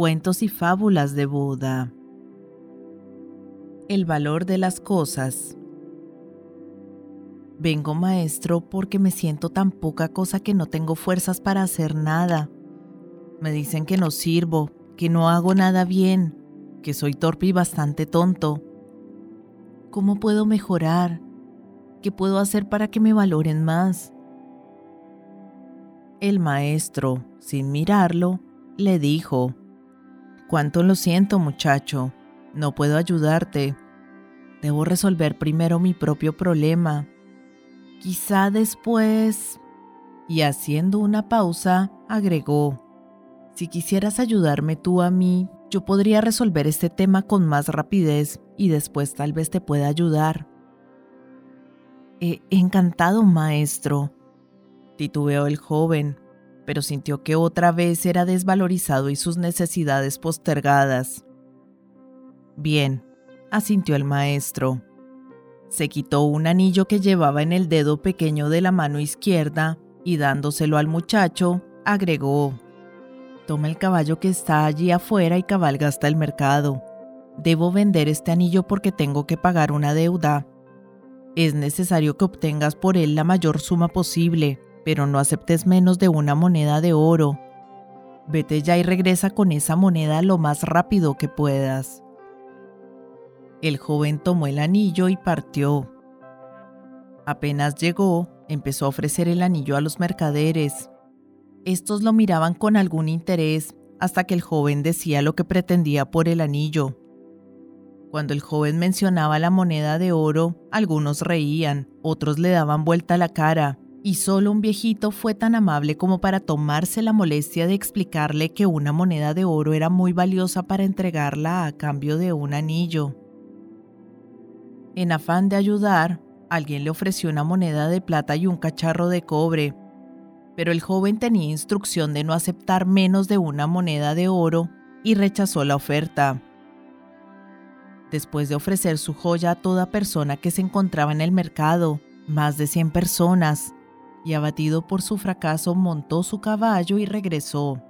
Cuentos y fábulas de Buda. El valor de las cosas. Vengo maestro porque me siento tan poca cosa que no tengo fuerzas para hacer nada. Me dicen que no sirvo, que no hago nada bien, que soy torpe y bastante tonto. ¿Cómo puedo mejorar? ¿Qué puedo hacer para que me valoren más? El maestro, sin mirarlo, le dijo, Cuánto lo siento muchacho, no puedo ayudarte. Debo resolver primero mi propio problema. Quizá después... Y haciendo una pausa, agregó, Si quisieras ayudarme tú a mí, yo podría resolver este tema con más rapidez y después tal vez te pueda ayudar. encantado, maestro, titubeó el joven, pero sintió que otra vez era desvalorizado y sus necesidades postergadas. Bien, asintió el maestro. Se quitó un anillo que llevaba en el dedo pequeño de la mano izquierda y dándoselo al muchacho, agregó, Toma el caballo que está allí afuera y cabalga hasta el mercado. Debo vender este anillo porque tengo que pagar una deuda. Es necesario que obtengas por él la mayor suma posible pero no aceptes menos de una moneda de oro. Vete ya y regresa con esa moneda lo más rápido que puedas. El joven tomó el anillo y partió. Apenas llegó, empezó a ofrecer el anillo a los mercaderes. Estos lo miraban con algún interés hasta que el joven decía lo que pretendía por el anillo. Cuando el joven mencionaba la moneda de oro, algunos reían, otros le daban vuelta la cara, y solo un viejito fue tan amable como para tomarse la molestia de explicarle que una moneda de oro era muy valiosa para entregarla a cambio de un anillo. En afán de ayudar, alguien le ofreció una moneda de plata y un cacharro de cobre, pero el joven tenía instrucción de no aceptar menos de una moneda de oro y rechazó la oferta. Después de ofrecer su joya a toda persona que se encontraba en el mercado, más de 100 personas, y abatido por su fracaso montó su caballo y regresó.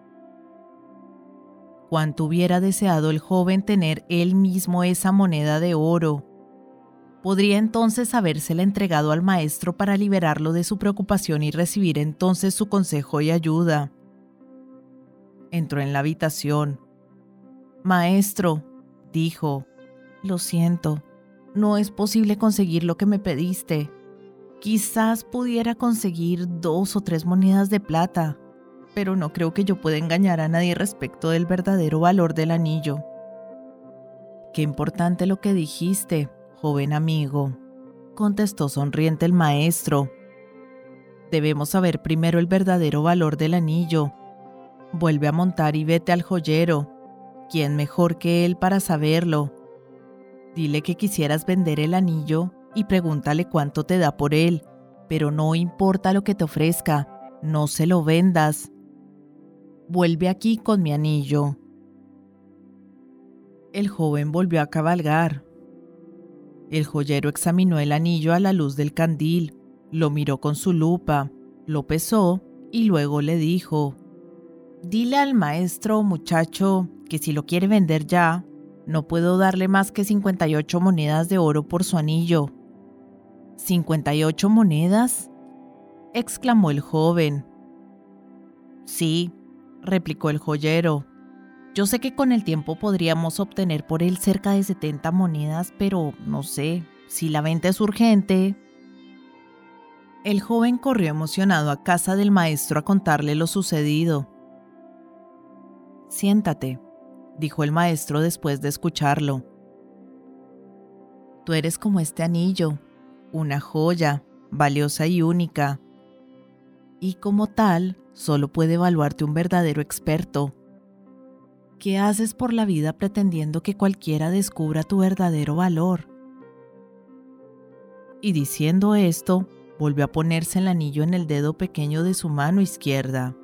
Cuanto hubiera deseado el joven tener él mismo esa moneda de oro, podría entonces habérsela entregado al maestro para liberarlo de su preocupación y recibir entonces su consejo y ayuda. Entró en la habitación. Maestro, dijo, lo siento, no es posible conseguir lo que me pediste. Quizás pudiera conseguir dos o tres monedas de plata, pero no creo que yo pueda engañar a nadie respecto del verdadero valor del anillo. Qué importante lo que dijiste, joven amigo, contestó sonriente el maestro. Debemos saber primero el verdadero valor del anillo. Vuelve a montar y vete al joyero. ¿Quién mejor que él para saberlo? Dile que quisieras vender el anillo y pregúntale cuánto te da por él, pero no importa lo que te ofrezca, no se lo vendas. Vuelve aquí con mi anillo. El joven volvió a cabalgar. El joyero examinó el anillo a la luz del candil, lo miró con su lupa, lo pesó y luego le dijo, Dile al maestro muchacho que si lo quiere vender ya, no puedo darle más que 58 monedas de oro por su anillo. ¿58 monedas? exclamó el joven. Sí, replicó el joyero. Yo sé que con el tiempo podríamos obtener por él cerca de 70 monedas, pero no sé, si la venta es urgente. El joven corrió emocionado a casa del maestro a contarle lo sucedido. Siéntate, dijo el maestro después de escucharlo. Tú eres como este anillo, una joya, valiosa y única. Y como tal, solo puede evaluarte un verdadero experto. ¿Qué haces por la vida pretendiendo que cualquiera descubra tu verdadero valor? Y diciendo esto, volvió a ponerse el anillo en el dedo pequeño de su mano izquierda.